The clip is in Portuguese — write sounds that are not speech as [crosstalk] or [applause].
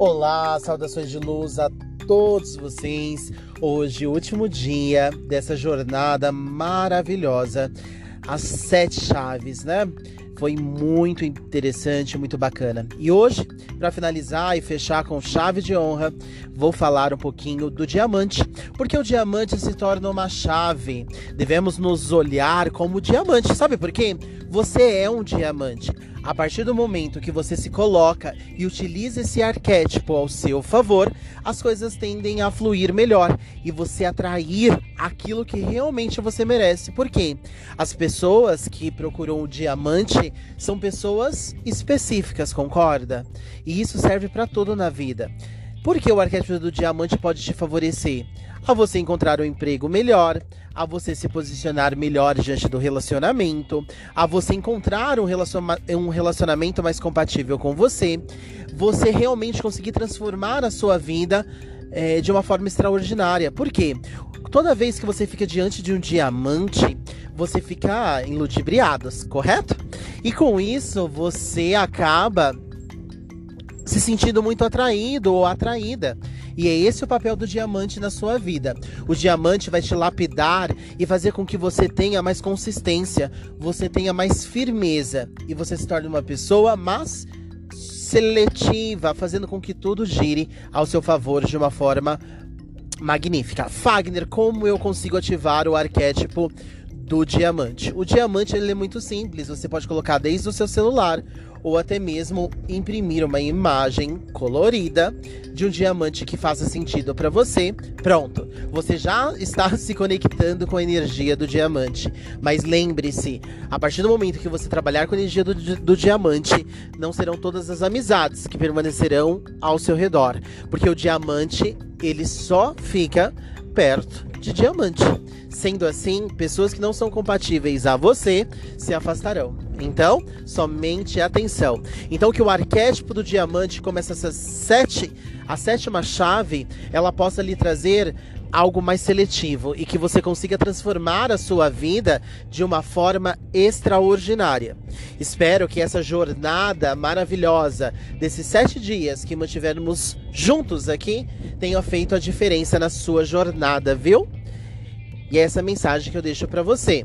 Olá, saudações de luz a todos vocês. Hoje, último dia dessa jornada maravilhosa, as sete chaves, né? Foi muito interessante, muito bacana. E hoje, para finalizar e fechar com chave de honra, vou falar um pouquinho do diamante, porque o diamante se torna uma chave. Devemos nos olhar como diamante, sabe por quê? Você é um diamante. A partir do momento que você se coloca e utiliza esse arquétipo ao seu favor, as coisas tendem a fluir melhor e você atrair aquilo que realmente você merece. Por quê? As pessoas que procuram o diamante são pessoas específicas, concorda? E isso serve para tudo na vida. Porque o arquétipo do diamante pode te favorecer a você encontrar um emprego melhor, a você se posicionar melhor diante do relacionamento, a você encontrar um, relaciona um relacionamento mais compatível com você, você realmente conseguir transformar a sua vida é, de uma forma extraordinária. Por quê? Toda vez que você fica diante de um diamante, você fica enludibriado, correto? E com isso você acaba se sentindo muito atraído ou atraída. E é esse o papel do diamante na sua vida. O diamante vai te lapidar e fazer com que você tenha mais consistência, você tenha mais firmeza e você se torne uma pessoa mais seletiva, fazendo com que tudo gire ao seu favor de uma forma magnífica. Fagner, como eu consigo ativar o arquétipo do diamante? O diamante ele é muito simples, você pode colocar desde o seu celular ou até mesmo imprimir uma imagem colorida de um diamante que faça sentido para você. Pronto, você já está [laughs] se conectando com a energia do diamante. Mas lembre-se, a partir do momento que você trabalhar com a energia do, do diamante, não serão todas as amizades que permanecerão ao seu redor, porque o diamante ele só fica perto de diamante. Sendo assim, pessoas que não são compatíveis a você se afastarão. Então, somente atenção. Então, que o arquétipo do diamante, como essas sete, a sétima chave, ela possa lhe trazer algo mais seletivo e que você consiga transformar a sua vida de uma forma extraordinária. Espero que essa jornada maravilhosa desses sete dias que mantivermos juntos aqui tenha feito a diferença na sua jornada, viu? E é essa mensagem que eu deixo para você.